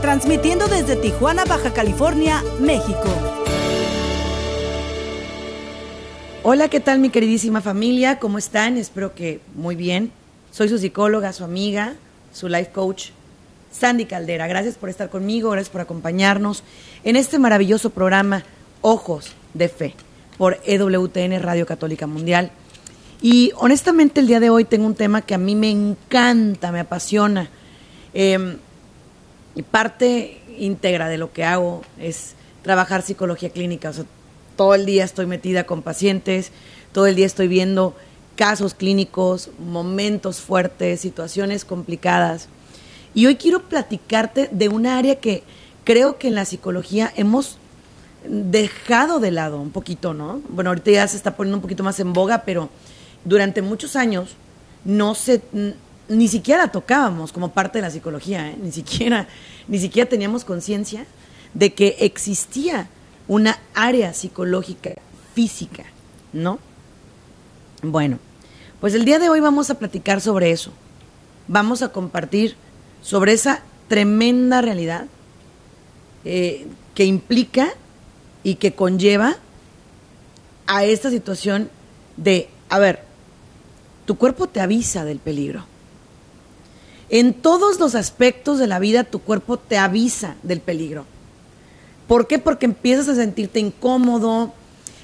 transmitiendo desde Tijuana, Baja California, México. Hola, ¿qué tal mi queridísima familia? ¿Cómo están? Espero que muy bien. Soy su psicóloga, su amiga, su life coach, Sandy Caldera. Gracias por estar conmigo, gracias por acompañarnos en este maravilloso programa Ojos de Fe por EWTN Radio Católica Mundial. Y honestamente el día de hoy tengo un tema que a mí me encanta, me apasiona. Eh, y parte íntegra de lo que hago es trabajar psicología clínica. O sea, todo el día estoy metida con pacientes, todo el día estoy viendo casos clínicos, momentos fuertes, situaciones complicadas. Y hoy quiero platicarte de un área que creo que en la psicología hemos dejado de lado un poquito, ¿no? Bueno, ahorita ya se está poniendo un poquito más en boga, pero durante muchos años no se ni siquiera tocábamos como parte de la psicología, ¿eh? ni siquiera ni siquiera teníamos conciencia de que existía una área psicológica física, ¿no? Bueno, pues el día de hoy vamos a platicar sobre eso. Vamos a compartir sobre esa tremenda realidad eh, que implica y que conlleva a esta situación de, a ver, tu cuerpo te avisa del peligro. En todos los aspectos de la vida tu cuerpo te avisa del peligro. ¿Por qué? Porque empiezas a sentirte incómodo,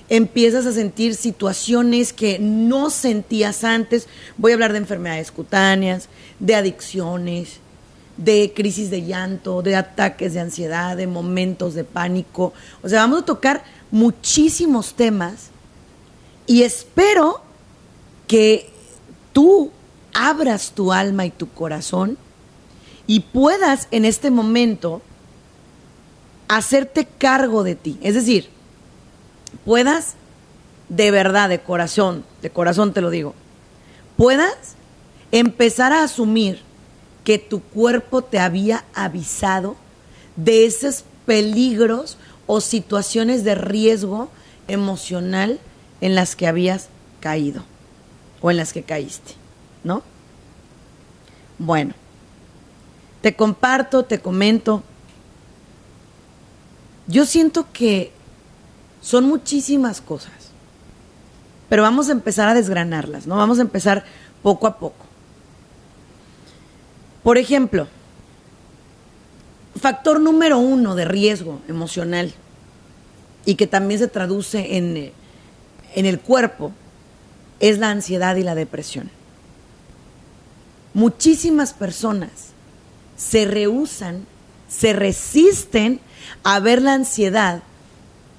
empiezas a sentir situaciones que no sentías antes. Voy a hablar de enfermedades cutáneas, de adicciones, de crisis de llanto, de ataques de ansiedad, de momentos de pánico. O sea, vamos a tocar muchísimos temas y espero que tú abras tu alma y tu corazón y puedas en este momento hacerte cargo de ti. Es decir, puedas de verdad, de corazón, de corazón te lo digo, puedas empezar a asumir que tu cuerpo te había avisado de esos peligros o situaciones de riesgo emocional en las que habías caído o en las que caíste, ¿no? Bueno, te comparto, te comento. Yo siento que son muchísimas cosas, pero vamos a empezar a desgranarlas, ¿no? Vamos a empezar poco a poco. Por ejemplo, factor número uno de riesgo emocional y que también se traduce en, en el cuerpo es la ansiedad y la depresión. Muchísimas personas se rehusan, se resisten a ver la ansiedad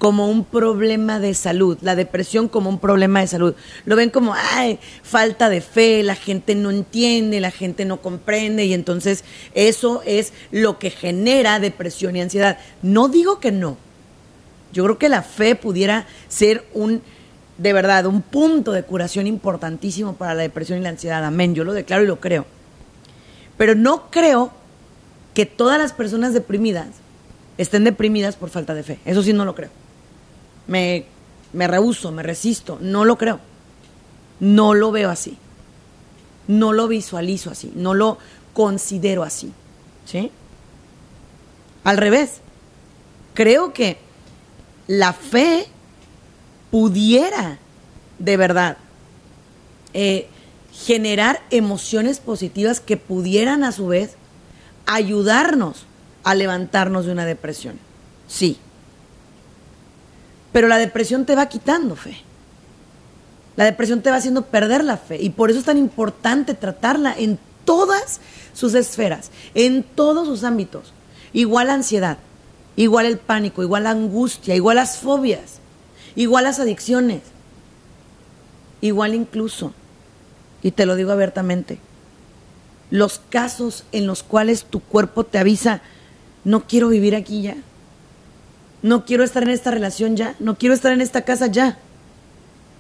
como un problema de salud, la depresión como un problema de salud. Lo ven como, ay, falta de fe, la gente no entiende, la gente no comprende y entonces eso es lo que genera depresión y ansiedad. No digo que no. Yo creo que la fe pudiera ser un, de verdad, un punto de curación importantísimo para la depresión y la ansiedad. Amén, yo lo declaro y lo creo. Pero no creo que todas las personas deprimidas estén deprimidas por falta de fe. Eso sí no lo creo me, me rehuso, me resisto, no lo creo. No lo veo así. No lo visualizo así, no lo considero así. ¿Sí? Al revés, creo que la fe pudiera de verdad eh, generar emociones positivas que pudieran a su vez ayudarnos a levantarnos de una depresión. Sí, pero la depresión te va quitando fe. La depresión te va haciendo perder la fe. Y por eso es tan importante tratarla en todas sus esferas, en todos sus ámbitos. Igual la ansiedad, igual el pánico, igual la angustia, igual las fobias, igual las adicciones, igual incluso, y te lo digo abiertamente, los casos en los cuales tu cuerpo te avisa, no quiero vivir aquí ya, no quiero estar en esta relación ya, no quiero estar en esta casa ya.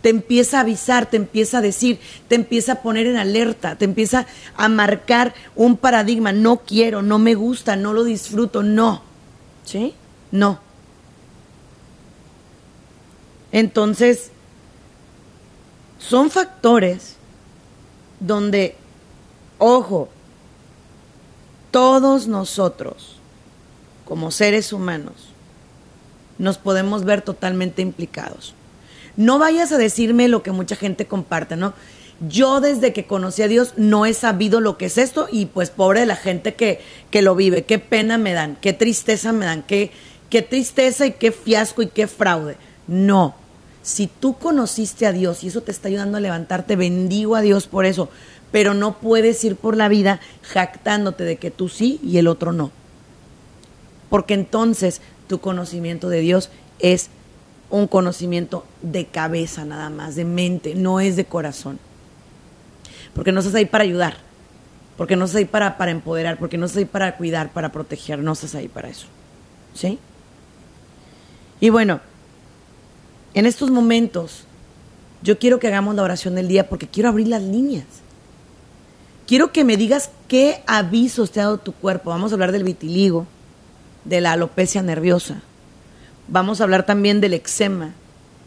Te empieza a avisar, te empieza a decir, te empieza a poner en alerta, te empieza a marcar un paradigma. No quiero, no me gusta, no lo disfruto, no. ¿Sí? No. Entonces, son factores donde, ojo, todos nosotros, como seres humanos, nos podemos ver totalmente implicados. No vayas a decirme lo que mucha gente comparte, ¿no? Yo desde que conocí a Dios no he sabido lo que es esto y pues pobre de la gente que, que lo vive, qué pena me dan, qué tristeza me dan, qué, qué tristeza y qué fiasco y qué fraude. No, si tú conociste a Dios y eso te está ayudando a levantarte, bendigo a Dios por eso, pero no puedes ir por la vida jactándote de que tú sí y el otro no. Porque entonces tu conocimiento de Dios es un conocimiento de cabeza nada más, de mente, no es de corazón. Porque no estás ahí para ayudar, porque no estás ahí para, para empoderar, porque no estás ahí para cuidar, para proteger, no estás ahí para eso. ¿Sí? Y bueno, en estos momentos yo quiero que hagamos la oración del día porque quiero abrir las líneas. Quiero que me digas qué avisos te ha dado tu cuerpo. Vamos a hablar del vitiligo, de la alopecia nerviosa. Vamos a hablar también del eczema,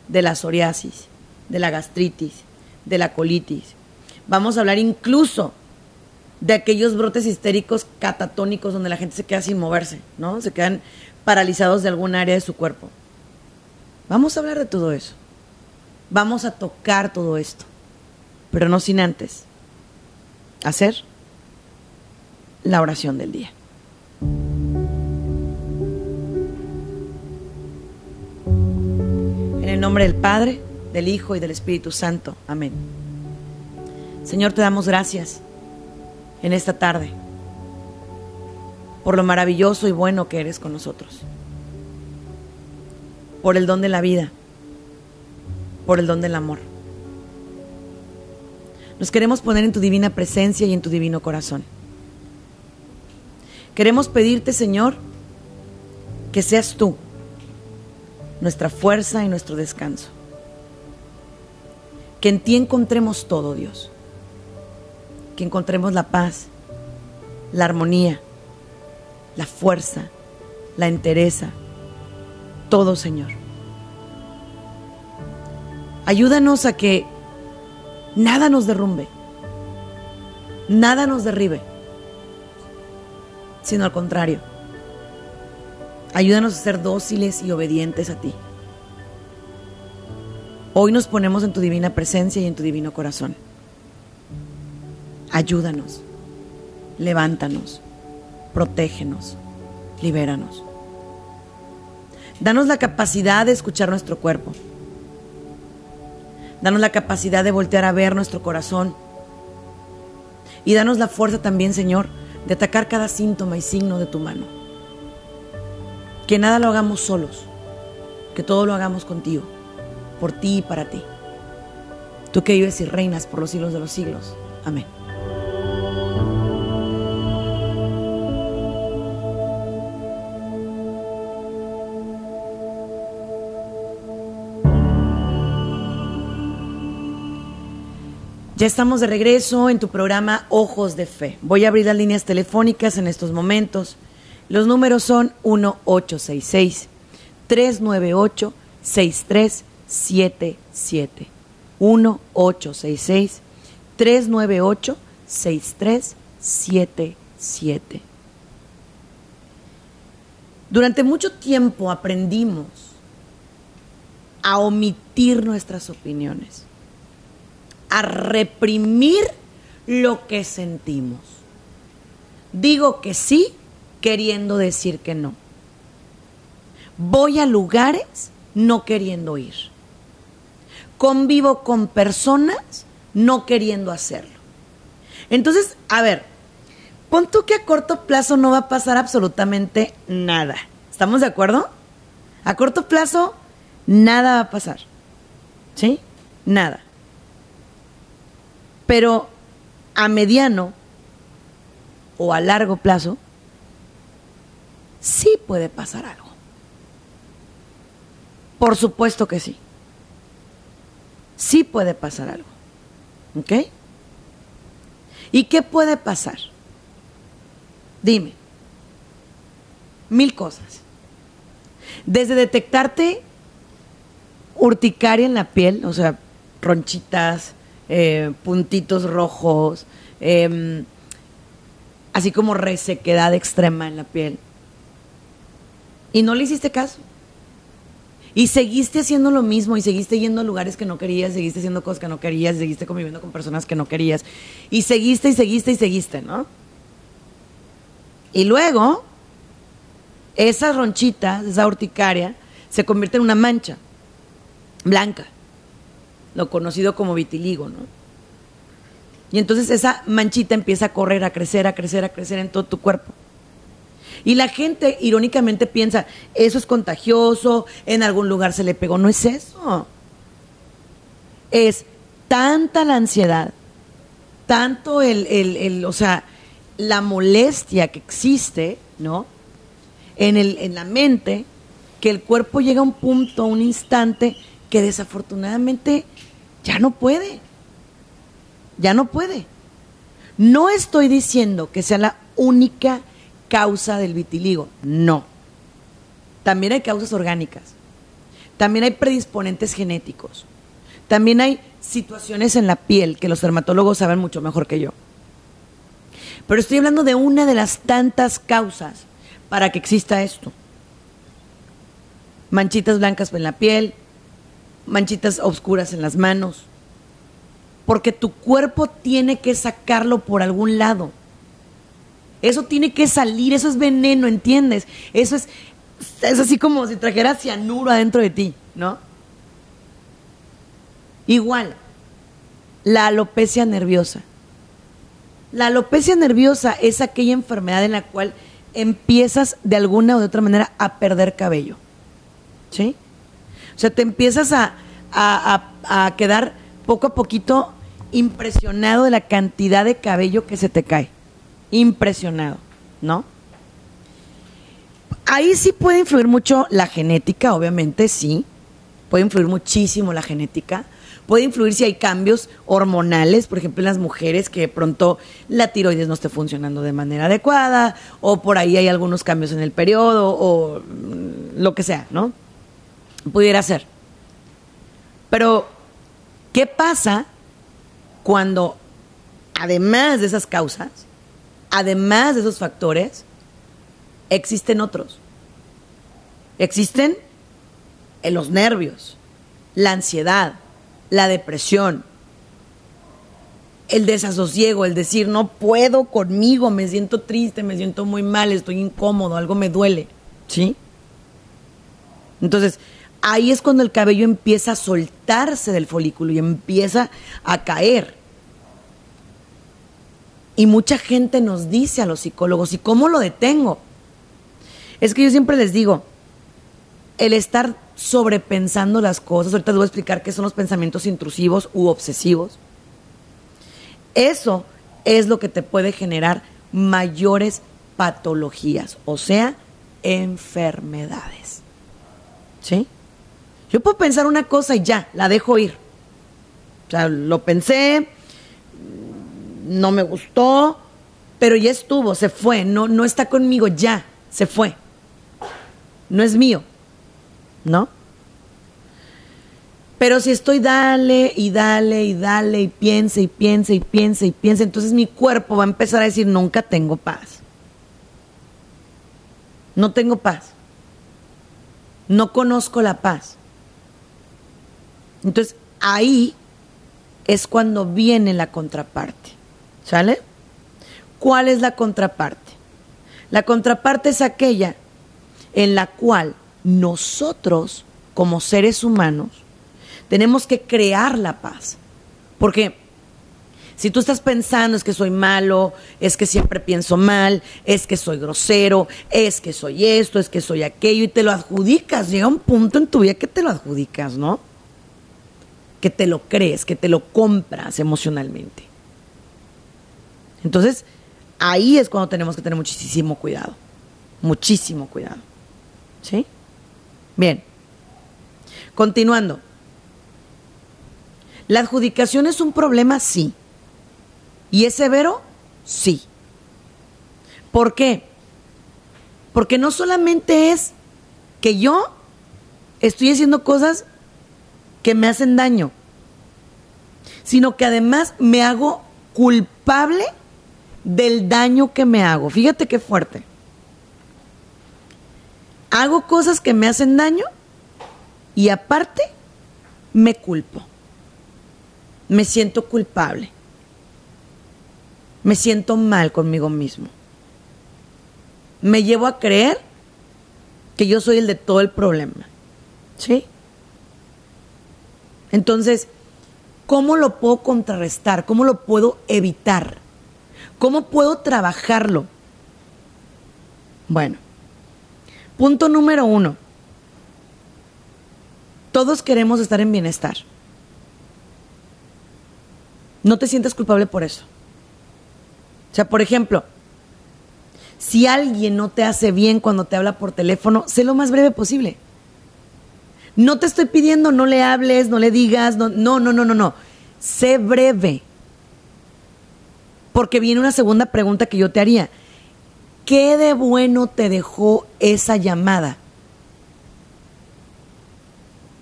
de la psoriasis, de la gastritis, de la colitis. Vamos a hablar incluso de aquellos brotes histéricos catatónicos donde la gente se queda sin moverse, ¿no? Se quedan paralizados de algún área de su cuerpo. Vamos a hablar de todo eso. Vamos a tocar todo esto. Pero no sin antes hacer la oración del día. En el nombre del Padre, del Hijo y del Espíritu Santo. Amén. Señor, te damos gracias en esta tarde por lo maravilloso y bueno que eres con nosotros, por el don de la vida, por el don del amor. Nos queremos poner en tu divina presencia y en tu divino corazón. Queremos pedirte, Señor, que seas tú nuestra fuerza y nuestro descanso. Que en ti encontremos todo, Dios. Que encontremos la paz, la armonía, la fuerza, la entereza, todo, Señor. Ayúdanos a que nada nos derrumbe, nada nos derribe, sino al contrario Ayúdanos a ser dóciles y obedientes a ti. Hoy nos ponemos en tu divina presencia y en tu divino corazón. Ayúdanos, levántanos, protégenos, libéranos. Danos la capacidad de escuchar nuestro cuerpo. Danos la capacidad de voltear a ver nuestro corazón. Y danos la fuerza también, Señor, de atacar cada síntoma y signo de tu mano. Que nada lo hagamos solos, que todo lo hagamos contigo, por ti y para ti. Tú que vives y reinas por los siglos de los siglos. Amén. Ya estamos de regreso en tu programa Ojos de Fe. Voy a abrir las líneas telefónicas en estos momentos. Los números son 1866-398-6377. 1866-398-6377. Durante mucho tiempo aprendimos a omitir nuestras opiniones, a reprimir lo que sentimos. Digo que sí queriendo decir que no. Voy a lugares no queriendo ir. Convivo con personas no queriendo hacerlo. Entonces, a ver, pon tú que a corto plazo no va a pasar absolutamente nada. ¿Estamos de acuerdo? A corto plazo, nada va a pasar. ¿Sí? Nada. Pero a mediano o a largo plazo, sí puede pasar algo. Por supuesto que sí. Sí puede pasar algo. ¿Ok? ¿Y qué puede pasar? Dime. Mil cosas. Desde detectarte urticaria en la piel, o sea, ronchitas, eh, puntitos rojos, em, así como resequedad extrema en la piel. Y no le hiciste caso. Y seguiste haciendo lo mismo y seguiste yendo a lugares que no querías, seguiste haciendo cosas que no querías, seguiste conviviendo con personas que no querías. Y seguiste y seguiste y seguiste, ¿no? Y luego, esas ronchitas, esa urticaria, se convierte en una mancha blanca, lo conocido como vitiligo, ¿no? Y entonces esa manchita empieza a correr, a crecer, a crecer, a crecer en todo tu cuerpo. Y la gente irónicamente piensa, eso es contagioso, en algún lugar se le pegó. No es eso. Es tanta la ansiedad, tanto el, el, el o sea, la molestia que existe, ¿no? En, el, en la mente, que el cuerpo llega a un punto, a un instante que desafortunadamente ya no puede. Ya no puede. No estoy diciendo que sea la única causa del vitiligo, no. También hay causas orgánicas. También hay predisponentes genéticos. También hay situaciones en la piel que los dermatólogos saben mucho mejor que yo. Pero estoy hablando de una de las tantas causas para que exista esto. Manchitas blancas en la piel, manchitas oscuras en las manos, porque tu cuerpo tiene que sacarlo por algún lado. Eso tiene que salir, eso es veneno, ¿entiendes? Eso es, es así como si trajera cianuro adentro de ti, ¿no? Igual, la alopecia nerviosa. La alopecia nerviosa es aquella enfermedad en la cual empiezas de alguna u otra manera a perder cabello. ¿Sí? O sea, te empiezas a, quedar poco a poquito impresionado de la cantidad de cabello que se te cae. Impresionado, ¿no? Ahí sí puede influir mucho la genética, obviamente, sí. Puede influir muchísimo la genética. Puede influir si hay cambios hormonales, por ejemplo, en las mujeres que de pronto la tiroides no esté funcionando de manera adecuada, o por ahí hay algunos cambios en el periodo, o mm, lo que sea, ¿no? Pudiera ser. Pero, ¿qué pasa cuando, además de esas causas, además de esos factores, existen otros? Existen en los nervios, la ansiedad, la depresión, el desasosiego, el decir no puedo conmigo, me siento triste, me siento muy mal, estoy incómodo, algo me duele, ¿sí? Entonces, ahí es cuando el cabello empieza a soltarse del folículo y empieza a caer. Y mucha gente nos dice a los psicólogos, ¿y cómo lo detengo? Es que yo siempre les digo, el estar sobrepensando las cosas, ahorita les voy a explicar qué son los pensamientos intrusivos u obsesivos, eso es lo que te puede generar mayores patologías, o sea, enfermedades. ¿Sí? Yo puedo pensar una cosa y ya, la dejo ir. O sea, lo pensé, no me gustó, pero ya estuvo, se fue, no, no está conmigo, ya, se fue. No es mío, ¿no? Pero si estoy dale y dale y dale y piense y piense y piense y piense, entonces mi cuerpo va a empezar a decir, nunca tengo paz. No tengo paz. No conozco la paz. Entonces, ahí es cuando viene la contraparte. ¿Sale? ¿Cuál es la contraparte? La contraparte es aquella en la cual nosotros, como seres humanos, tenemos que crear la paz. Porque si tú estás pensando es que soy malo, es que siempre pienso mal, es que soy grosero, es que soy esto, es que soy aquello, y te lo adjudicas, llega un punto en tu vida que te lo adjudicas, ¿no? Que te lo crees, que te lo compras emocionalmente. Entonces, ahí es cuando tenemos que tener muchísimo cuidado. Muchísimo cuidado. ¿Sí? Bien. Continuando. ¿La adjudicación es un problema? Sí. ¿Y es severo? Sí. ¿Por qué? Porque no solamente es que yo estoy haciendo cosas que me hacen daño, sino que además me hago culpable del daño que me hago. Fíjate qué fuerte. Hago cosas que me hacen daño y aparte me culpo. Me siento culpable. Me siento mal conmigo mismo. Me llevo a creer que yo soy el de todo el problema. ¿Sí? Entonces, ¿cómo lo puedo contrarrestar? ¿Cómo lo puedo evitar? ¿Cómo puedo trabajarlo? Bueno, punto número uno. Todos queremos estar en bienestar. No te sientes culpable por eso. O sea, por ejemplo, si alguien no te hace bien cuando te habla por teléfono, sé lo más breve posible. No te estoy pidiendo no le hables, no le digas, no, no, no, no, no. Sé breve. Porque viene una segunda pregunta que yo te haría. ¿Qué de bueno te dejó esa llamada?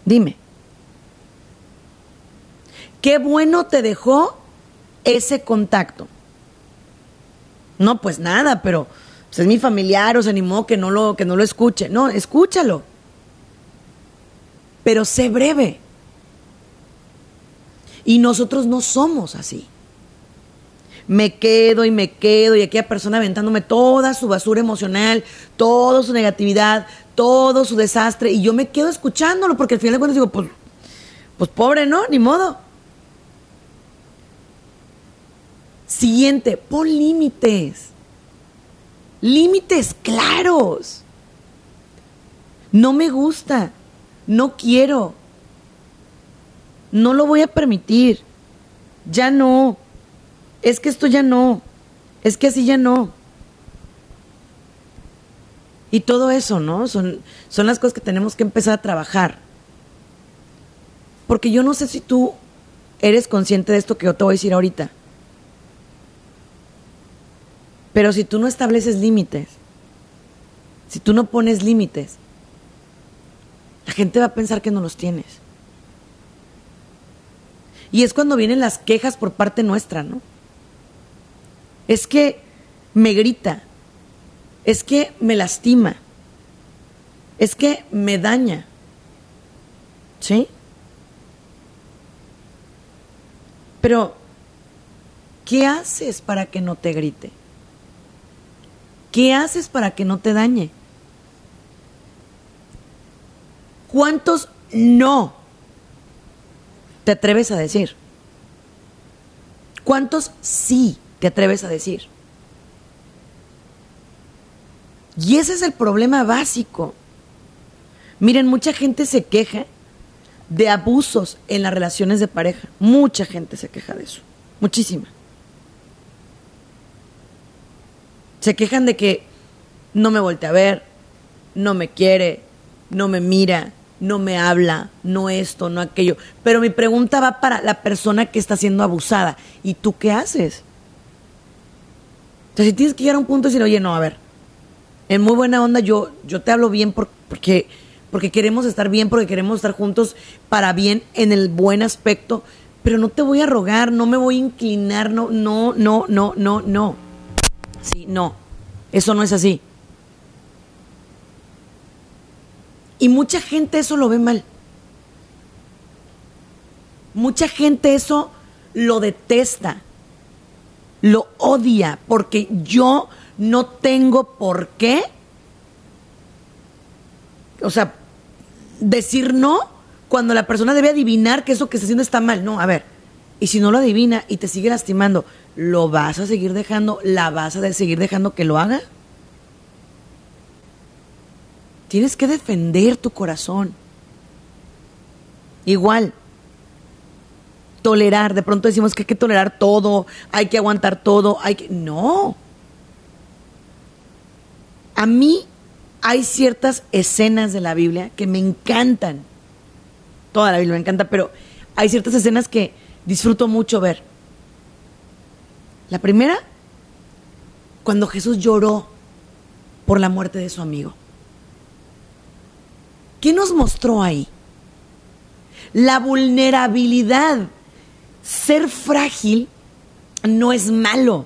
Dime. ¿Qué bueno te dejó ese contacto? No, pues nada, pero pues, es mi familiar o se animó que no lo, que no lo escuche. No, escúchalo. Pero sé breve. Y nosotros no somos así. Me quedo y me quedo y aquella persona aventándome toda su basura emocional, toda su negatividad, todo su desastre y yo me quedo escuchándolo porque al final de cuentas digo, pues, pues pobre, ¿no? Ni modo. Siguiente, pon límites. Límites claros. No me gusta. No quiero. No lo voy a permitir. Ya no. Es que esto ya no. Es que así ya no. Y todo eso, ¿no? Son, son las cosas que tenemos que empezar a trabajar. Porque yo no sé si tú eres consciente de esto que yo te voy a decir ahorita. Pero si tú no estableces límites, si tú no pones límites, la gente va a pensar que no los tienes. Y es cuando vienen las quejas por parte nuestra, ¿no? Es que me grita, es que me lastima, es que me daña. ¿Sí? Pero, ¿qué haces para que no te grite? ¿Qué haces para que no te dañe? ¿Cuántos no te atreves a decir? ¿Cuántos sí te atreves a decir? Y ese es el problema básico. Miren, mucha gente se queja de abusos en las relaciones de pareja. Mucha gente se queja de eso. Muchísima. Se quejan de que no me voltea a ver, no me quiere, no me mira, no me habla, no esto, no aquello. Pero mi pregunta va para la persona que está siendo abusada. ¿Y tú qué haces? O sea, si tienes que llegar a un punto y decir, oye, no, a ver, en muy buena onda, yo, yo te hablo bien porque, porque queremos estar bien, porque queremos estar juntos para bien en el buen aspecto, pero no te voy a rogar, no me voy a inclinar, no, no, no, no, no, no. Sí, no, eso no es así. Y mucha gente eso lo ve mal. Mucha gente eso lo detesta, lo odia, porque yo no tengo por qué, o sea, decir no cuando la persona debe adivinar que eso que está haciendo está mal. No, a ver, y si no lo adivina y te sigue lastimando, ¿lo vas a seguir dejando? ¿La vas a seguir dejando que lo haga? Tienes que defender tu corazón. Igual, tolerar, de pronto decimos que hay que tolerar todo, hay que aguantar todo, hay que... No, a mí hay ciertas escenas de la Biblia que me encantan. toda la Biblia me encanta, pero hay ciertas escenas que disfruto mucho ver. La primera, cuando Jesús lloró por la muerte de su amigo. ¿Qué nos mostró ahí? La vulnerabilidad. Ser frágil no es malo.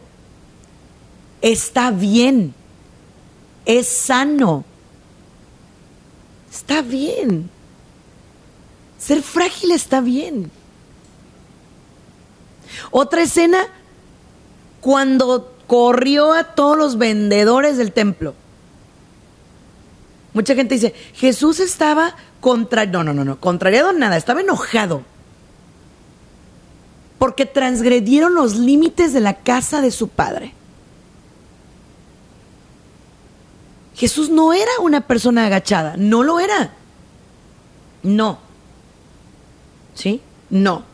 Está bien. Es sano. Está bien. Ser frágil está bien. Otra escena, cuando corrió a todos los vendedores del templo. Mucha gente dice, Jesús estaba contra... No, no, no, no, contrariado nada, estaba enojado. Porque transgredieron los límites de la casa de su padre. Jesús no era una persona agachada, no lo era. No. ¿Sí? No.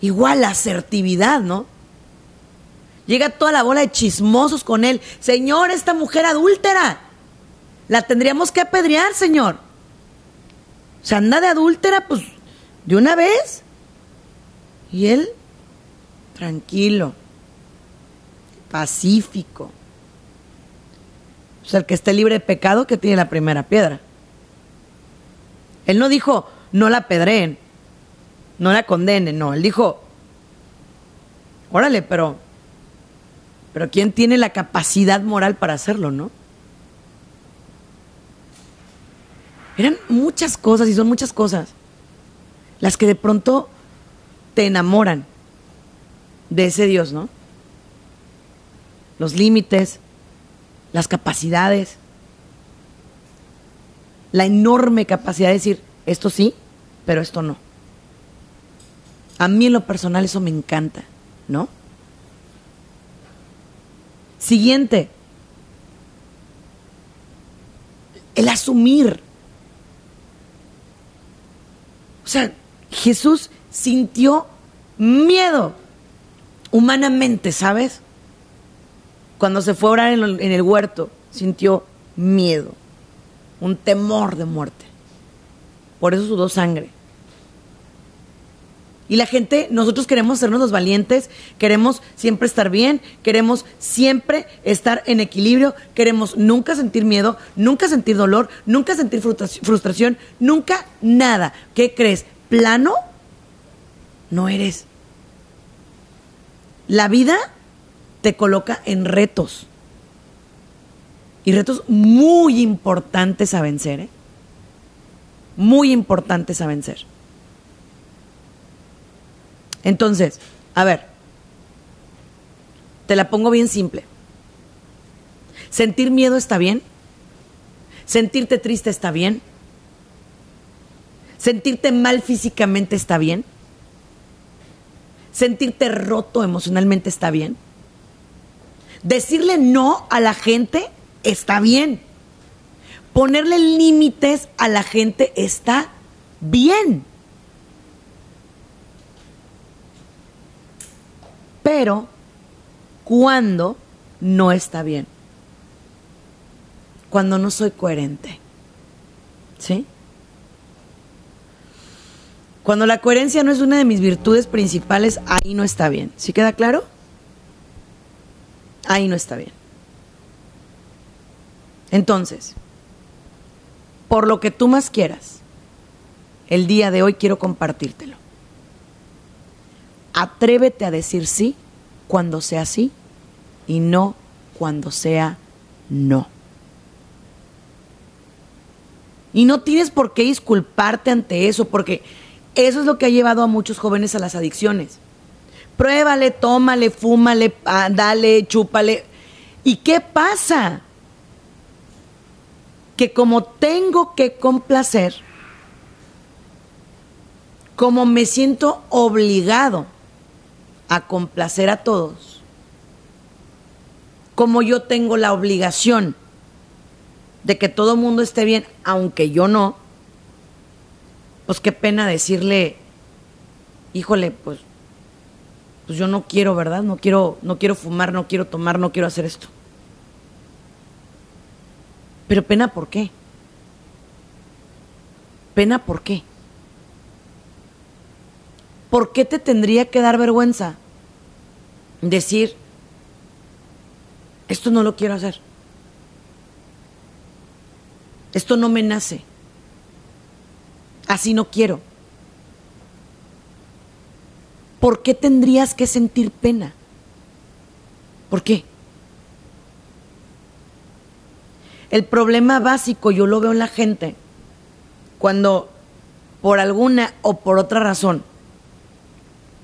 Igual asertividad, ¿no? Llega toda la bola de chismosos con él. Señor, esta mujer adúltera. La tendríamos que apedrear, señor. O sea, anda de adúltera, pues, de una vez. Y él, tranquilo, pacífico. O sea, el que esté libre de pecado, que tiene la primera piedra. Él no dijo, no la pedreen, no la condenen, no. Él dijo, órale, pero, pero ¿quién tiene la capacidad moral para hacerlo, no? Eran muchas cosas y son muchas cosas las que de pronto te enamoran de ese Dios, ¿no? Los límites, las capacidades, la enorme capacidad de decir, esto sí, pero esto no. A mí en lo personal eso me encanta, ¿no? Siguiente, el asumir. O sea, Jesús sintió miedo humanamente, ¿sabes? Cuando se fue a orar en, el huerto, sintió miedo, un temor de muerte. Por eso sudó sangre. Y la gente, nosotros queremos sernos los valientes, queremos siempre estar bien, queremos siempre estar en equilibrio, queremos nunca sentir miedo, nunca sentir dolor, nunca sentir frustración, nunca nada. ¿Qué crees? ¿Plano? No eres. La vida te coloca en retos. Y retos muy importantes a vencer, ¿eh? Muy importantes a vencer. Entonces, a ver, te la pongo bien simple. ¿Sentir miedo está bien? ¿Sentirte triste está bien? ¿Sentirte mal físicamente está bien? ¿Sentirte roto emocionalmente está bien? Decirle no a la gente está bien. Ponerle límites a la gente está bien. Pero, ¿cuándo no está bien? Cuando no soy coherente. ¿Sí? Cuando la coherencia no es una de mis virtudes principales, ahí no está bien. ¿Sí queda claro? ahí no está bien. Entonces, por lo que tú más quieras, el día de hoy quiero compartírtelo. Atrévete a decir sí cuando sea sí y no cuando sea no. Y no tienes por qué disculparte ante eso, porque eso es lo que ha llevado a muchos jóvenes a las adicciones. Pruébale, tómale, fúmale, ah, dale, chúpale. ¿Y qué pasa? Que como tengo que complacer, como me siento obligado a complacer a todos, como yo tengo la obligación de que todo mundo esté bien, aunque yo no, pues qué pena decirle, híjole, pues pues yo no quiero, ¿verdad? No quiero, no quiero fumar, no quiero tomar, no quiero hacer esto. Pero pena, ¿por qué? ¿Pena por qué? ¿Por qué te tendría que dar vergüenza decir, esto no lo quiero hacer? Esto no me nace. Así no quiero. ¿Por qué tendrías que sentir pena? ¿Por qué? El problema básico yo lo veo en la gente cuando por alguna o por otra razón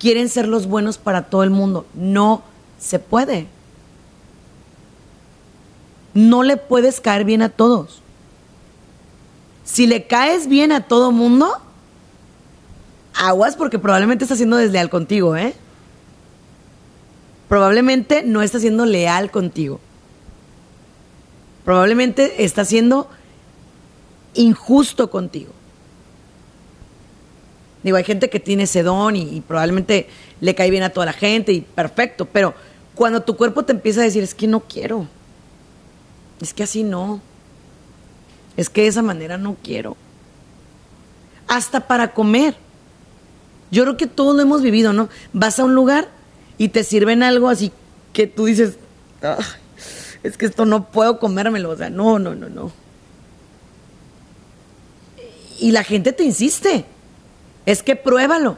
quieren ser los buenos para todo el mundo. No se puede. No le puedes caer bien a todos. Si le caes bien a todo mundo, aguas porque probablemente está siendo desleal contigo, ¿eh? Probablemente no está siendo leal contigo. Probablemente está siendo injusto contigo. Digo, hay gente que tiene ese don y, probablemente le cae bien a toda la gente y perfecto, pero cuando tu cuerpo te empieza a decir, es que no quiero, es que así no, es que de esa manera no quiero, hasta para comer. Yo creo que todos lo hemos vivido, ¿no? Vas a un lugar y te sirven algo así que tú dices, es que esto no puedo comérmelo, o sea, no, no, no, no y la gente te insiste. Es que pruébalo.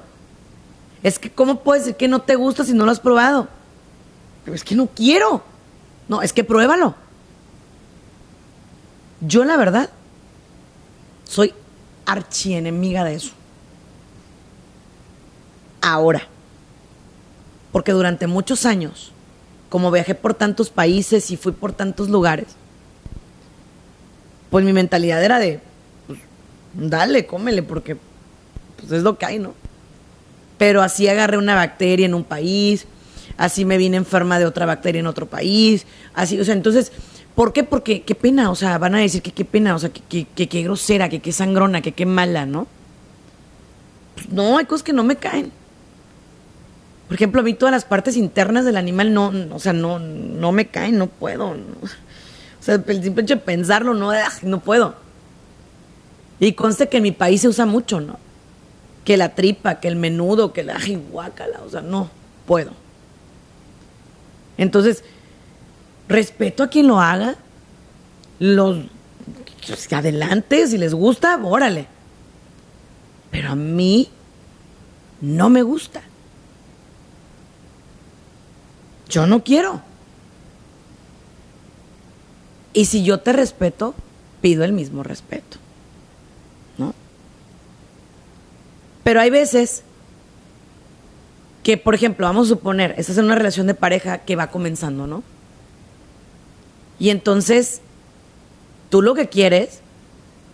Es que, ¿cómo puedes decir que no te gusta si no lo has probado? Pero es que no quiero. No, es que pruébalo. Yo, la verdad, soy archienemiga de eso. Ahora. Porque durante muchos años, como viajé por tantos países y fui por tantos lugares, pues mi mentalidad era de, dale, cómele, porque pues es lo que hay, ¿no? Pero así agarré una bacteria en un país, así me vine enferma de otra bacteria en otro país, así, o sea, entonces, ¿por qué? Porque qué pena, o sea, van a decir que qué pena, o sea, que qué grosera, que qué sangrona, que qué mala, ¿no? Pues no, hay cosas que no me caen. Por ejemplo, a mí todas las partes internas del animal no, o sea, no, no me caen, no puedo. O sea, el simple hecho de pensarlo, no, no puedo. Y conste que en mi país se usa mucho, ¿no? Que la tripa, que el menudo, que la guácala, o sea, no puedo. Entonces, respeto a quien lo haga, los pues, adelante, si les gusta, órale. Pero a mí no me gusta. Yo no quiero. Y si yo te respeto, pido el mismo respeto. Pero hay veces que, por ejemplo, vamos a suponer, estás en una relación de pareja que va comenzando, ¿no? Y entonces, tú lo que quieres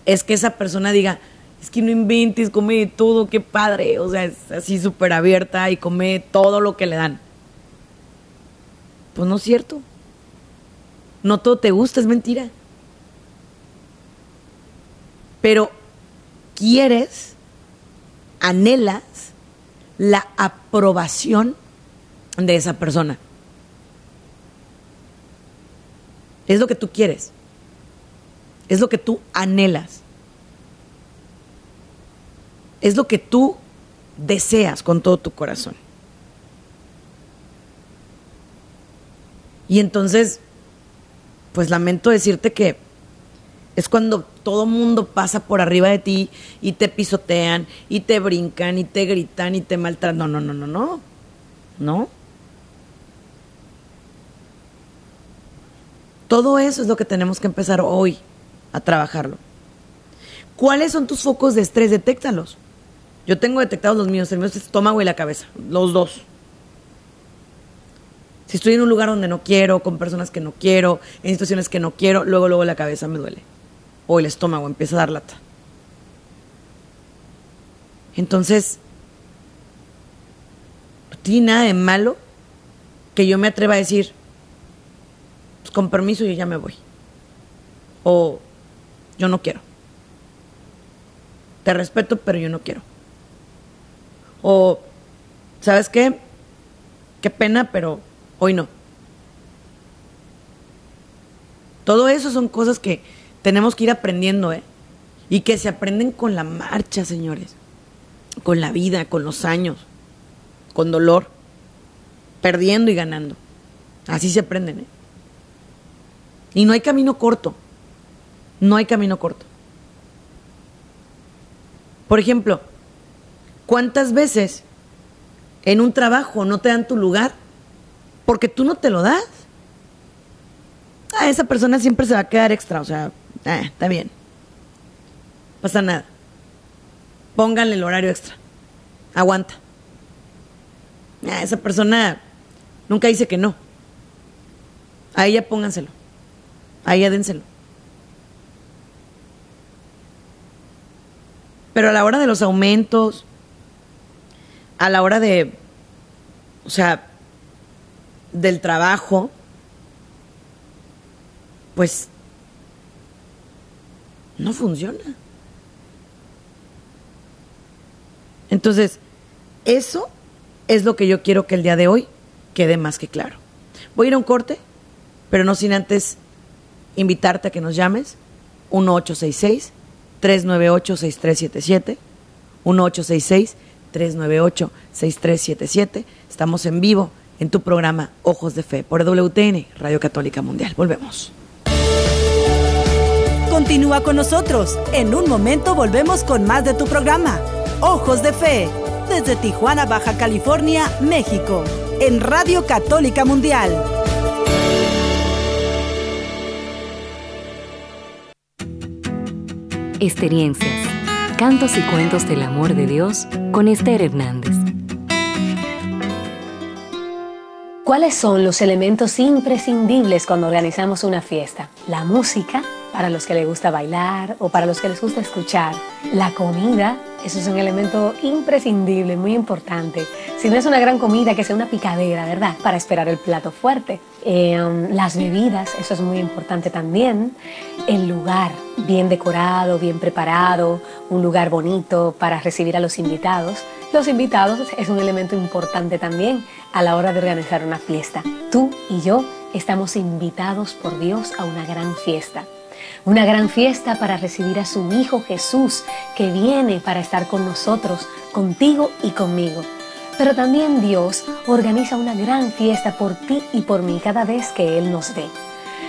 es que esa persona diga, es que no inventes, come todo, qué padre. O sea, es así súper abierta y come todo lo que le dan. Pues no es cierto. No todo te gusta, es mentira. Pero quieres anhelas la aprobación de esa persona. Es lo que tú quieres. Es lo que tú anhelas. Es lo que tú deseas con todo tu corazón. Y entonces, pues lamento decirte que es cuando todo mundo pasa por arriba de ti y te pisotean y te brincan y te gritan y te maltratan. No, no, no, no, no. No. Todo eso es lo que tenemos que empezar hoy a trabajarlo. ¿Cuáles son tus focos de estrés? Detéctalos. Yo tengo detectados los míos, el mío es estómago y la cabeza, los dos. Si estoy en un lugar donde no quiero, con personas que no quiero, en situaciones que no quiero, luego, luego la cabeza me duele o el estómago empieza a dar lata. Entonces, no tiene nada de malo que yo me atreva a decir, pues con permiso yo ya me voy. O yo no quiero. Te respeto, pero yo no quiero. O, ¿sabes qué? Qué pena, pero hoy no. Todo eso son cosas que tenemos que ir aprendiendo, ¿eh? y que se aprenden con la marcha, señores, con la vida, con los años, con dolor, perdiendo y ganando. Así se aprenden. ¿eh? Y no hay camino corto. No hay camino corto. Por ejemplo, ¿cuántas veces en un trabajo no te dan tu lugar porque tú no te lo das? Ah, esa persona siempre se va a quedar extra, o sea, ah, está bien. Pasa nada. Pónganle el horario extra. Aguanta. Ah, esa persona nunca dice que no. A ella pónganselo. A ella dénselo. Pero a la hora de los aumentos, a la hora de, o sea, del trabajo, pues no funciona. Entonces, eso es lo que yo quiero que el día de hoy quede más que claro. Voy a ir a un corte, pero no sin antes invitarte a que nos llames 1866 398 6377 1866 398 6377. Estamos en vivo en tu programa Ojos de Fe por WTN, Radio Católica Mundial. Volvemos. Continúa con nosotros. En un momento volvemos con más de tu programa, Ojos de Fe, desde Tijuana, Baja California, México, en Radio Católica Mundial. Experiencias, cantos y cuentos del amor de Dios con Esther Hernández. ¿Cuáles son los elementos imprescindibles cuando organizamos una fiesta? La música, para los que les gusta bailar o para los que les gusta escuchar. La comida, eso es un elemento imprescindible, muy importante. Si no es una gran comida, que sea una picadera, ¿verdad? Para esperar el plato fuerte. Em, las bebidas, eso es muy importante también. El lugar, bien decorado, bien preparado, un lugar bonito para recibir a los invitados. Los invitados es un elemento importante también a la hora de organizar una fiesta. Tú y yo estamos invitados por Dios a una gran fiesta. Una gran fiesta para recibir a su Hijo Jesús, que viene para estar con nosotros, contigo y conmigo. Pero también Dios organiza una gran fiesta por ti y por mí cada vez que Él nos ve.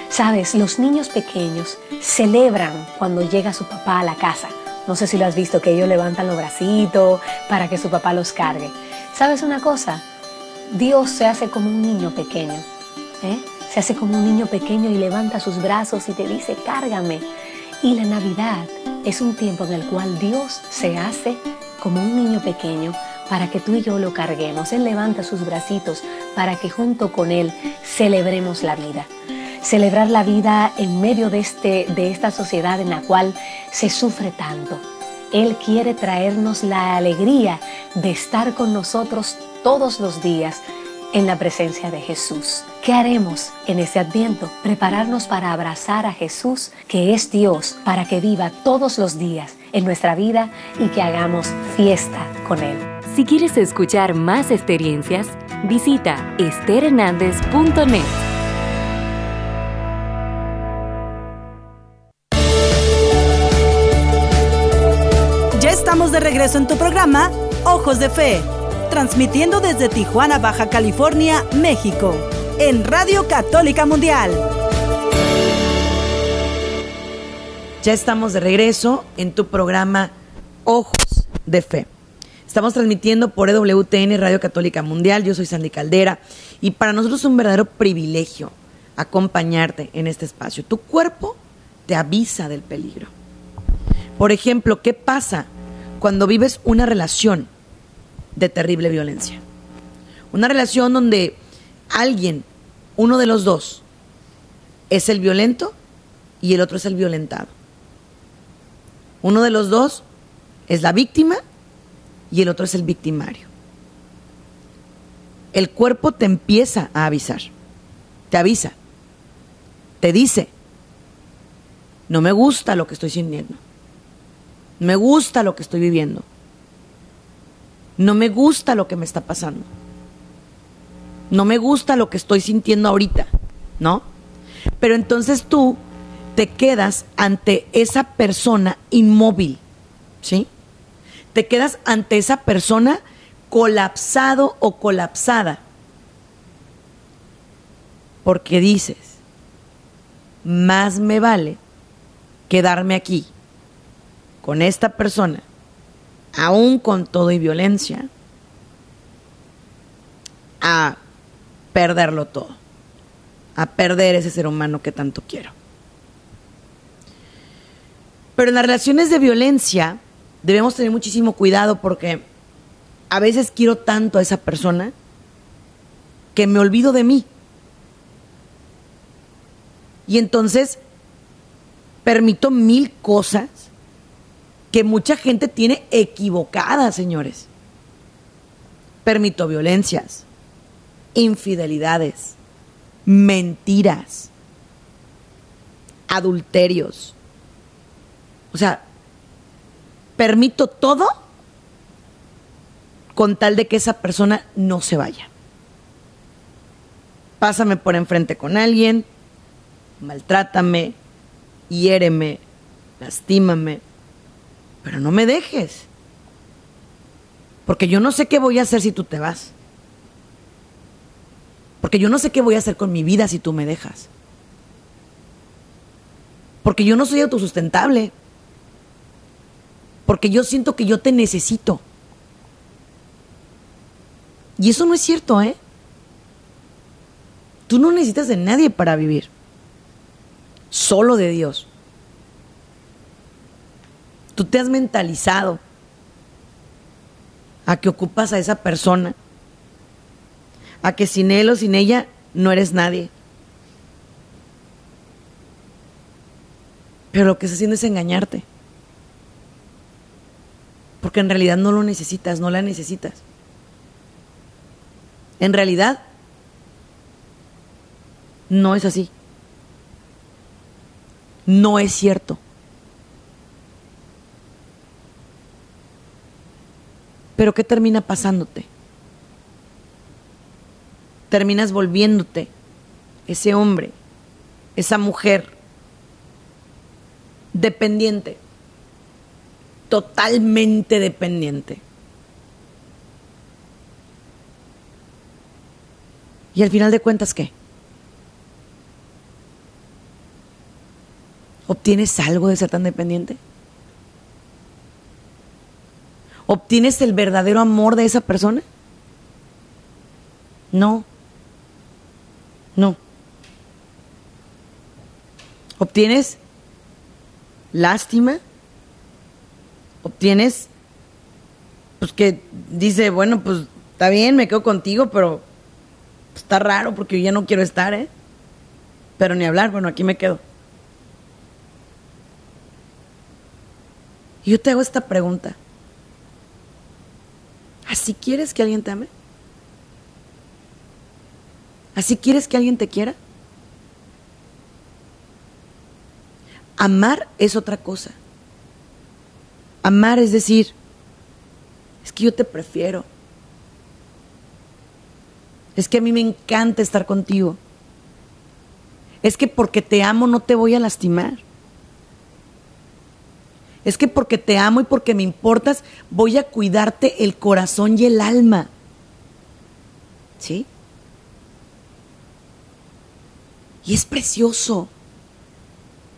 Sabes, los niños pequeños celebran cuando llega su papá a la casa no sé si lo has visto, que ellos levantan los bracitos para que su papá los cargue. ¿Sabes una cosa? Dios se hace como un niño pequeño. ¿eh? Se hace como un niño pequeño y levanta sus brazos y te dice, cárgame. Y la Navidad es un tiempo en el cual Dios se hace como un niño pequeño para que tú y yo lo carguemos. Él levanta sus bracitos para que junto con Él celebremos la vida celebrar la vida en medio de, este, de esta sociedad en la cual se sufre tanto. Él quiere traernos la alegría de estar con nosotros todos los días en la presencia de Jesús. ¿Qué haremos en este adviento? Prepararnos para abrazar a Jesús, que es Dios, para que viva todos los días en nuestra vida y que hagamos fiesta con Él. Si quieres escuchar más experiencias, visita esterhernandez.net. de regreso en tu programa Ojos de Fe, transmitiendo desde Tijuana, Baja California, México, en Radio Católica Mundial. Ya estamos de regreso en tu programa Ojos de Fe. Estamos transmitiendo por EWTN Radio Católica Mundial. Yo soy Sandy Caldera y para nosotros es un verdadero privilegio acompañarte en este espacio. Tu cuerpo te avisa del peligro. Por ejemplo, ¿qué pasa cuando vives una relación de terrible violencia. Una relación donde alguien, uno de los dos, es el violento y el otro es el violentado. Uno de los dos es la víctima y el otro es el victimario. El cuerpo te empieza a avisar, te avisa, te dice, no me gusta lo que estoy sintiendo me gusta lo que estoy viviendo. No me gusta lo que me está pasando. No me gusta lo que estoy sintiendo ahorita, ¿no? Pero entonces tú te quedas ante esa persona inmóvil, ¿sí? Te quedas ante esa persona colapsado o colapsada. Porque dices, más me vale quedarme aquí con esta persona, aún con todo y violencia, a perderlo todo, a perder ese ser humano que tanto quiero. Pero en las relaciones de violencia debemos tener muchísimo cuidado porque a veces quiero tanto a esa persona que me olvido de mí. Y entonces permito mil cosas que mucha gente tiene equivocadas, señores. Permito violencias, infidelidades, mentiras, adulterios. O sea, permito todo con tal de que esa persona no se vaya. Pásame por enfrente con alguien, maltrátame, hiéreme, lastímame, pero no me dejes. Porque yo no sé qué voy a hacer si tú te vas. Porque yo no sé qué voy a hacer con mi vida si tú me dejas. Porque yo no soy autosustentable. Porque yo siento que yo te necesito. Y eso no es cierto, ¿eh? Tú no necesitas de nadie para vivir. Solo de Dios. Tú te has mentalizado a que ocupas a esa persona a que sin él o sin ella no eres nadie. Pero lo que está haciendo es engañarte. Porque en realidad no lo necesitas, no la necesitas. En realidad, no es así. No es cierto. Pero ¿qué termina pasándote? terminas volviéndote ese hombre, esa mujer dependiente, totalmente dependiente. Y al final de cuentas, ¿qué? ¿Obtienes algo de ser tan dependiente? ¿Obtienes el verdadero amor de esa persona? No. No. Obtienes lástima, obtienes, pues que dice, bueno, pues está bien, me quedo contigo, pero está raro porque yo ya no quiero estar, ¿eh? Pero ni hablar, bueno, aquí me quedo. Y yo te hago esta pregunta. ¿Así quieres que alguien te ame? ¿Así quieres que alguien te quiera? Amar es otra cosa. Amar es decir, es que yo te prefiero. Es que a mí me encanta estar contigo. Es que porque te amo no te voy a lastimar. Es que porque te amo y porque me importas voy a cuidarte el corazón y el alma. ¿Sí? Y es precioso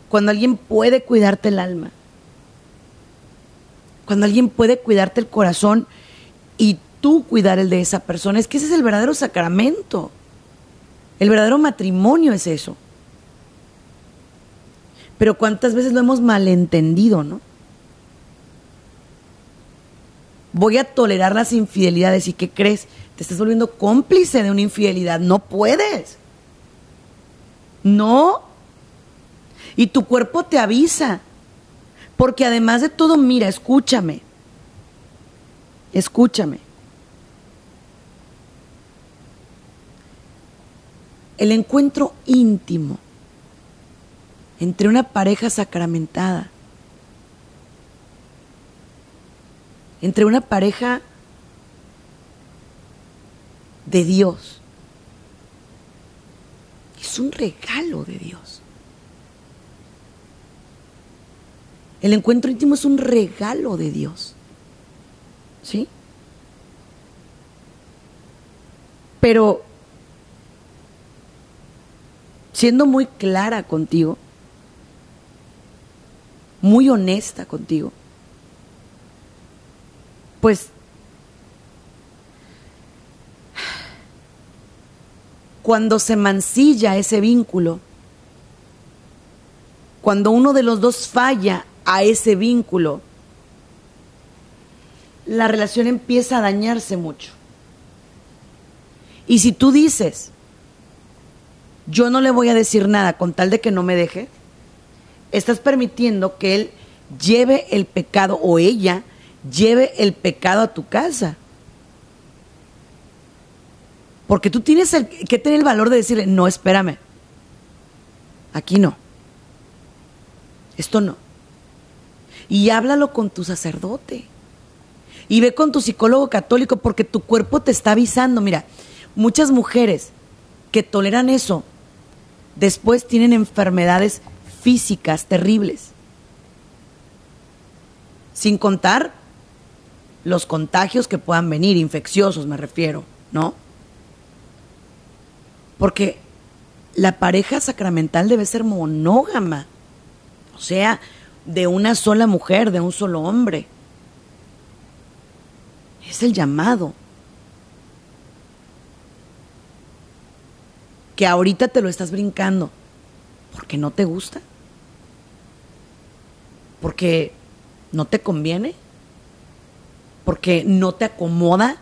cuando alguien puede cuidarte el alma, cuando alguien puede cuidarte el corazón y tú cuidar el de esa persona. Es que ese es el verdadero sacramento. El verdadero matrimonio es eso. Pero cuántas veces lo hemos malentendido, ¿no? Voy a tolerar las infidelidades y ¿qué crees? Te estás volviendo cómplice de una infidelidad. No puedes. No. Y tu cuerpo te avisa. Porque además de todo, mira, escúchame. Escúchame. El encuentro íntimo entre una pareja sacramentada, entre una pareja de Dios, es un regalo de Dios. El encuentro íntimo es un regalo de Dios. ¿Sí? Pero siendo muy clara contigo, muy honesta contigo, pues cuando se mancilla ese vínculo, cuando uno de los dos falla a ese vínculo, la relación empieza a dañarse mucho. Y si tú dices, yo no le voy a decir nada con tal de que no me deje, estás permitiendo que él lleve el pecado o ella lleve el pecado a tu casa. Porque tú tienes que tener el valor de decirle, no, espérame, aquí no, esto no. Y háblalo con tu sacerdote. Y ve con tu psicólogo católico porque tu cuerpo te está avisando. Mira, muchas mujeres que toleran eso, después tienen enfermedades físicas terribles. Sin contar los contagios que puedan venir, infecciosos me refiero, ¿no? Porque la pareja sacramental debe ser monógama, o sea, de una sola mujer, de un solo hombre. Es el llamado. Que ahorita te lo estás brincando porque no te gusta, porque no te conviene, porque no te acomoda,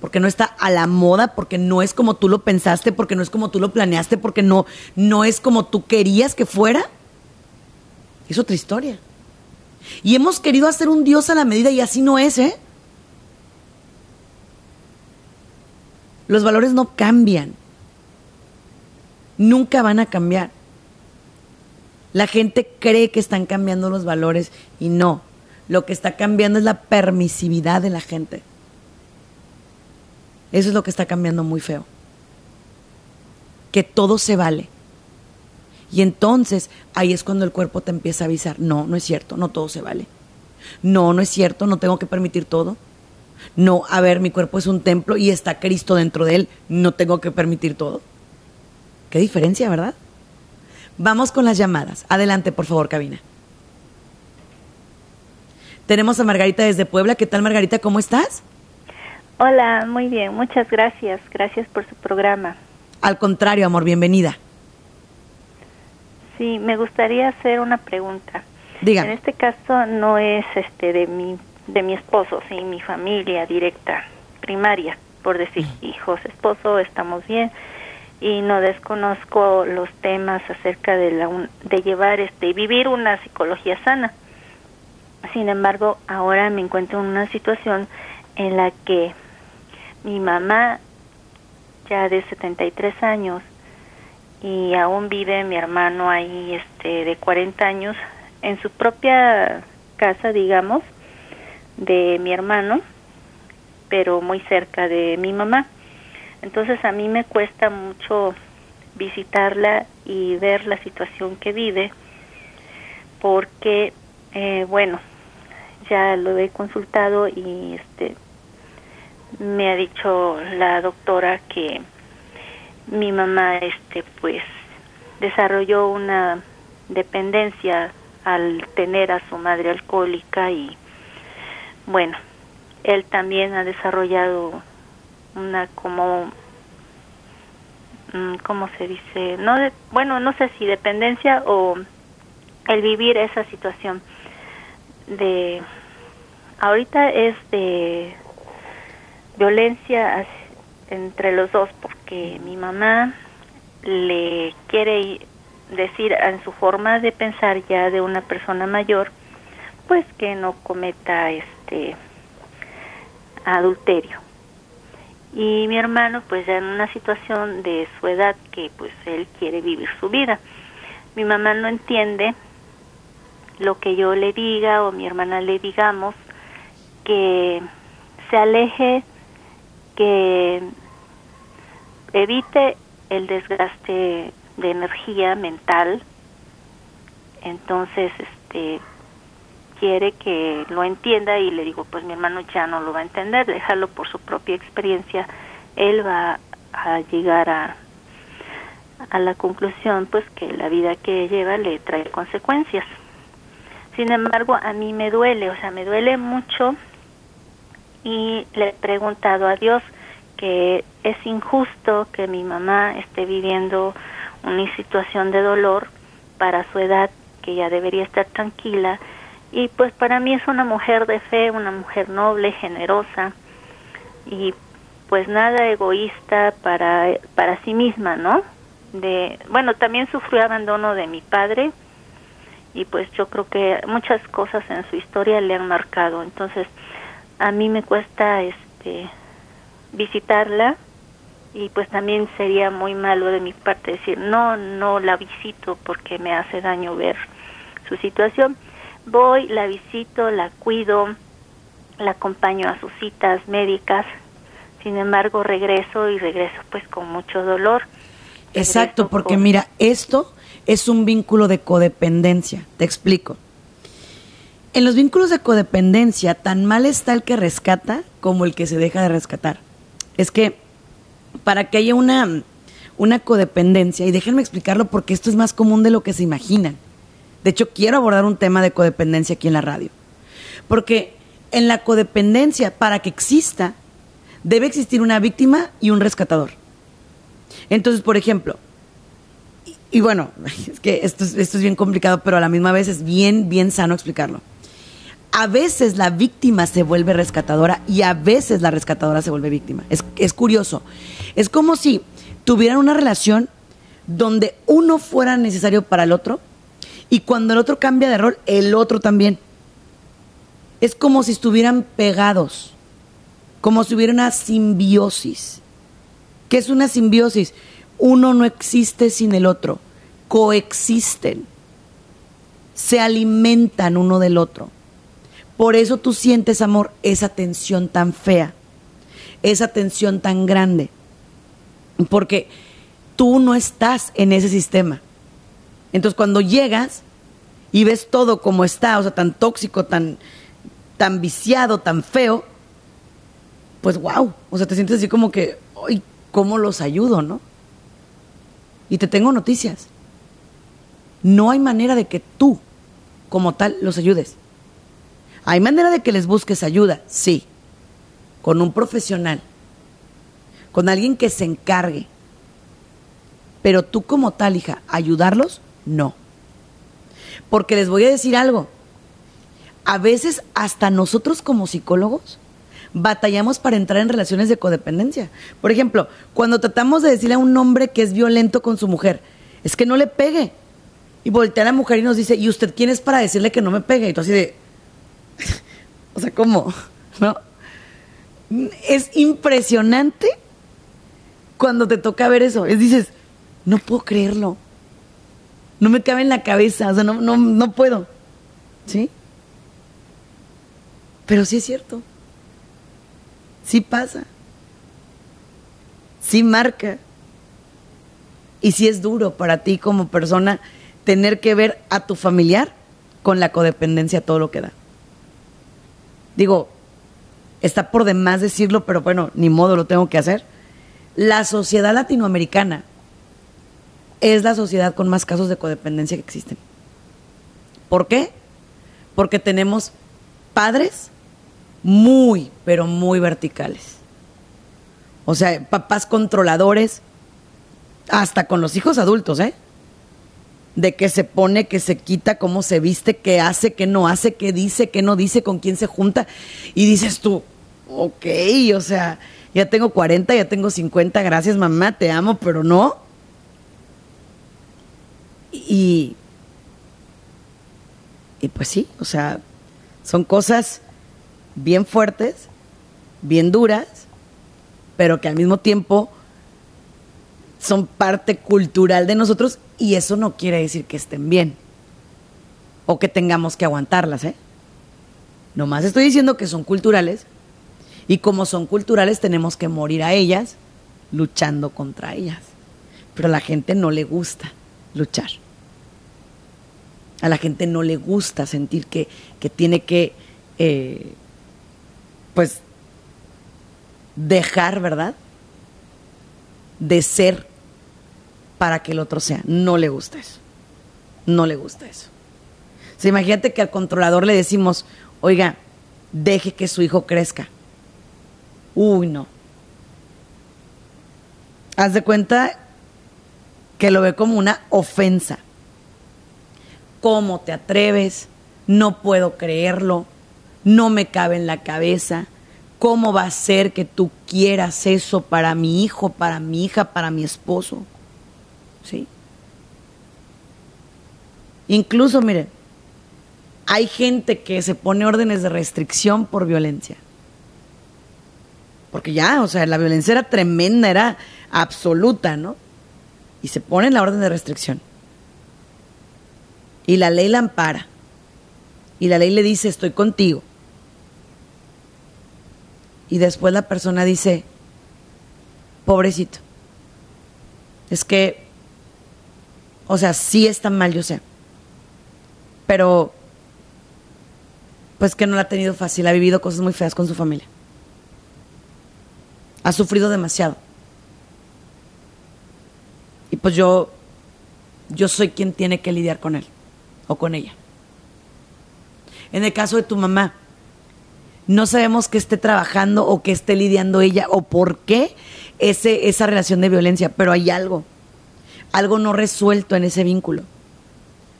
porque no está a la moda, porque no es como tú lo pensaste, porque no es como tú lo planeaste, porque no, no es como tú querías que fuera. Es otra historia. Y hemos querido hacer un Dios a la medida y así no es, ¿eh? Los valores no cambian. Nunca van a cambiar. La gente cree que están cambiando los valores y no. Lo que está cambiando es la permisividad de la gente. Eso es lo que está cambiando muy feo. Que todo se vale. Y entonces ahí es cuando el cuerpo te empieza a avisar, no, no es cierto, no todo se vale. No, no es cierto, no tengo que permitir todo. No, a ver, mi cuerpo es un templo y está Cristo dentro de él, no tengo que permitir todo. Qué diferencia, ¿verdad? Vamos con las llamadas. Adelante, por favor, cabina. Tenemos a Margarita desde Puebla. ¿Qué tal, Margarita? ¿Cómo estás? Hola, muy bien. Muchas gracias. Gracias por su programa. Al contrario, amor, bienvenida. Sí, me gustaría hacer una pregunta. Diga. En este caso no es este de mi de mi esposo, sí, mi familia directa, primaria, por decir, hijos, esposo, estamos bien y no desconozco los temas acerca de la de llevar este vivir una psicología sana. Sin embargo, ahora me encuentro en una situación en la que mi mamá ya de 73 años y aún vive mi hermano ahí este de 40 años en su propia casa, digamos, de mi hermano, pero muy cerca de mi mamá. Entonces a mí me cuesta mucho visitarla y ver la situación que vive, porque, eh, bueno, ya lo he consultado y este me ha dicho la doctora que mi mamá este pues desarrolló una dependencia al tener a su madre alcohólica y bueno él también ha desarrollado una como mm, cómo se dice no bueno no sé si dependencia o el vivir esa situación de ahorita es de violencia entre los dos porque mi mamá le quiere decir en su forma de pensar ya de una persona mayor pues que no cometa este adulterio. Y mi hermano pues ya en una situación de su edad que pues él quiere vivir su vida. Mi mamá no entiende lo que yo le diga o mi hermana le digamos que se aleje que evite el desgaste de energía mental entonces este quiere que lo entienda y le digo, pues mi hermano ya no lo va a entender, déjalo por su propia experiencia, él va a llegar a, a la conclusión pues que la vida que lleva le trae consecuencias. Sin embargo, a mí me duele, o sea, me duele mucho y le he preguntado a Dios que es injusto que mi mamá esté viviendo una situación de dolor para su edad, que ya debería estar tranquila. Y pues para mí es una mujer de fe, una mujer noble, generosa y pues nada egoísta para, para sí misma, ¿no? De, bueno, también sufrió abandono de mi padre y pues yo creo que muchas cosas en su historia le han marcado. Entonces, a mí me cuesta este visitarla y pues también sería muy malo de mi parte decir no no la visito porque me hace daño ver su situación. Voy la visito la cuido la acompaño a sus citas médicas. Sin embargo regreso y regreso pues con mucho dolor. Exacto porque mira esto es un vínculo de codependencia te explico en los vínculos de codependencia tan mal está el que rescata como el que se deja de rescatar es que para que haya una, una codependencia, y déjenme explicarlo porque esto es más común de lo que se imaginan. De hecho, quiero abordar un tema de codependencia aquí en la radio. Porque en la codependencia, para que exista, debe existir una víctima y un rescatador. Entonces, por ejemplo, y, bueno, es que esto, esto es bien complicado, pero a la misma vez es bien, bien sano explicarlo a veces la víctima se vuelve rescatadora y a veces la rescatadora se vuelve víctima. Es, curioso. Es como si tuvieran una relación donde uno fuera necesario para el otro y cuando el otro cambia de rol, el otro también. Es como si estuvieran pegados, como si hubiera una simbiosis. ¿Qué es una simbiosis? Uno no existe sin el otro, coexisten, se alimentan uno del otro. Por eso tú sientes, amor, esa tensión tan fea, esa tensión tan grande. Porque tú no estás en ese sistema. Entonces cuando llegas y ves todo como está, o sea, tan tóxico, tan, tan viciado, tan feo, pues wow, o sea, te sientes así como que, ay, ¿cómo los ayudo, no? Y te tengo noticias. No hay manera de que tú, como tal, los ayudes. ¿Hay manera de que les busques ayuda? Sí, con un profesional, con alguien que se encargue. Pero tú como tal, hija, ayudarlos, no. Porque les voy a decir algo. A veces hasta nosotros como psicólogos batallamos para entrar en relaciones de codependencia. Por ejemplo, cuando tratamos de decirle a un hombre que es violento con su mujer, es que no le pegue. Y voltea la mujer y nos dice, ¿y usted quién es para decirle que no me pegue? Y tú así de, o sea, ¿cómo? ¿No? Es impresionante cuando te toca ver eso. Es dices, no puedo creerlo. No me cabe en la cabeza, o sea, no, no, no puedo. ¿Sí? Pero sí es cierto. Sí pasa. Sí marca. Y sí es duro para ti como persona tener que ver a tu familiar con la codependencia todo lo que da. Digo, está por demás decirlo, pero bueno, ni modo lo tengo que hacer. La sociedad latinoamericana es la sociedad con más casos de codependencia que existen. ¿Por qué? Porque tenemos padres muy, pero muy verticales. O sea, papás controladores, hasta con los hijos adultos, ¿eh? de qué se pone, qué se quita, cómo se viste, qué hace, qué no hace, qué dice, qué no dice, con quién se junta. Y dices tú, ok, o sea, ya tengo 40, ya tengo 50, gracias mamá, te amo, pero no. Y, y pues sí, o sea, son cosas bien fuertes, bien duras, pero que al mismo tiempo son parte cultural de nosotros y eso no quiere decir que estén bien o que tengamos que aguantarlas, ¿eh? Nomás estoy diciendo que son culturales y como son culturales tenemos que morir a ellas luchando contra ellas. Pero a la gente no le gusta luchar. A la gente no le gusta sentir que, que tiene que, eh, pues, dejar, ¿verdad? De ser para que el otro sea. No le gusta eso. No le gusta eso. O imagínate que al controlador le decimos, oiga, deje que su hijo crezca. Uy, no. Haz de cuenta que lo ve como una ofensa. ¿Cómo te atreves? No puedo creerlo. No me cabe en la cabeza. ¿Cómo va a ser que tú quieras eso para mi hijo, para mi hija, para mi esposo? ¿Sí? Incluso, miren, hay gente que se pone órdenes de restricción por violencia. Porque ya, o sea, la violencia era tremenda, era absoluta, ¿no? Y se pone la orden de restricción. Y la ley la ampara. Y la ley le dice, estoy contigo. Y después la persona dice, pobrecito. Es que, o sea, sí está mal, yo sé. Pero pues que no la ha tenido fácil, ha vivido cosas muy feas con su familia. Ha sufrido demasiado. Y pues yo, yo soy quien tiene que lidiar con él o con ella. En el caso de tu mamá, no sabemos que esté trabajando o que esté lidiando ella o por qué ese, esa relación de violencia, pero hay algo, algo no resuelto en ese vínculo.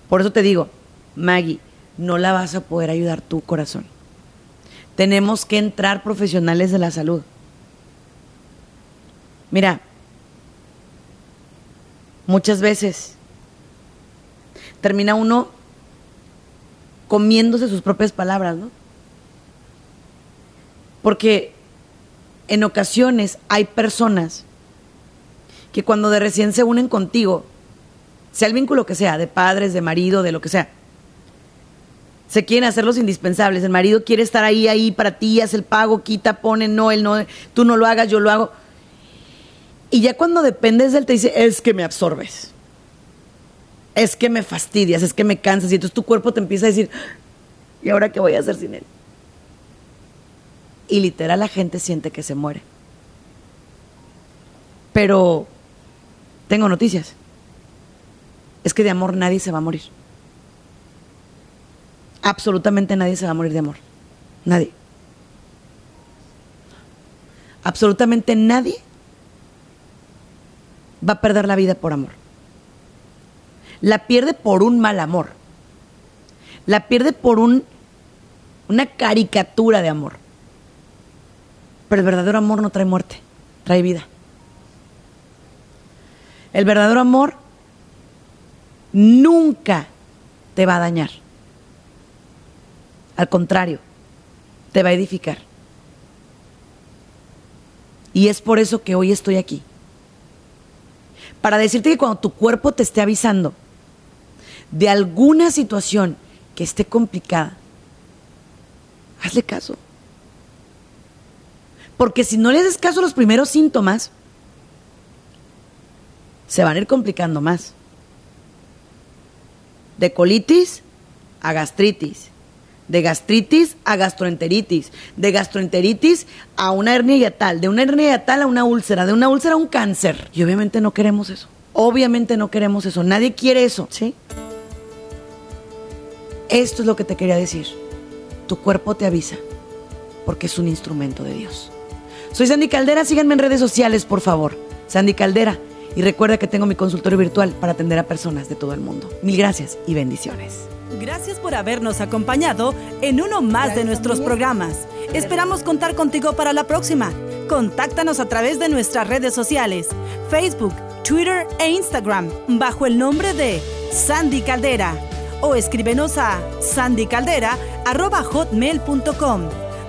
Por eso te digo, Maggie, no la vas a poder ayudar tu corazón. Tenemos que entrar profesionales de la salud. Mira, muchas veces termina uno comiéndose sus propias palabras, ¿no? Porque en ocasiones hay personas que cuando de recién se unen contigo, sea el vínculo que sea, de padres, de marido, de lo que sea, se quieren hacer los indispensables. El marido quiere estar ahí, ahí para ti, hace el pago, quita, pone, no, él no, tú no lo hagas, yo lo hago. Y ya cuando dependes de él te dice, es que me absorbes. Es que me fastidias, es que me cansas. Y entonces tu cuerpo te empieza a decir, ¿y ahora qué voy a hacer sin él? Y literal la gente siente que se muere. Pero tengo noticias. Es que de amor nadie se va a morir absolutamente nadie se va a morir de amor. Nadie. Absolutamente nadie va a perder la vida por amor. La pierde por un mal amor. La pierde por un, una caricatura de amor. Pero el verdadero amor no trae muerte, trae vida. El verdadero amor nunca te va a dañar. Al contrario, te va a edificar. Y es por eso que hoy estoy aquí. Para decirte que cuando tu cuerpo te esté avisando de alguna situación que esté complicada, hazle caso. Porque si no le haces caso a los primeros síntomas, se van a ir complicando más. De colitis a gastritis, de gastritis a gastroenteritis, de gastroenteritis a una hernia yatal, de una hernia yatal a una úlcera, de una úlcera a un cáncer. Y obviamente no queremos eso. Obviamente no queremos eso. Nadie quiere eso, ¿sí? Esto es lo que te quería decir. Tu cuerpo te avisa, porque es un instrumento de Dios. Soy Sandy Caldera, síganme en redes sociales, por favor. Sandy Caldera. Y recuerda que tengo mi consultorio virtual para atender a personas de todo el mundo. Mil gracias y bendiciones. Gracias por habernos acompañado en uno más de nuestros programas. Esperamos contar contigo para la próxima. Contáctanos a través de nuestras redes sociales, Facebook, Twitter e Instagram, bajo el nombre de Sandy Caldera. O escríbenos a sandycaldera.hotmail.com.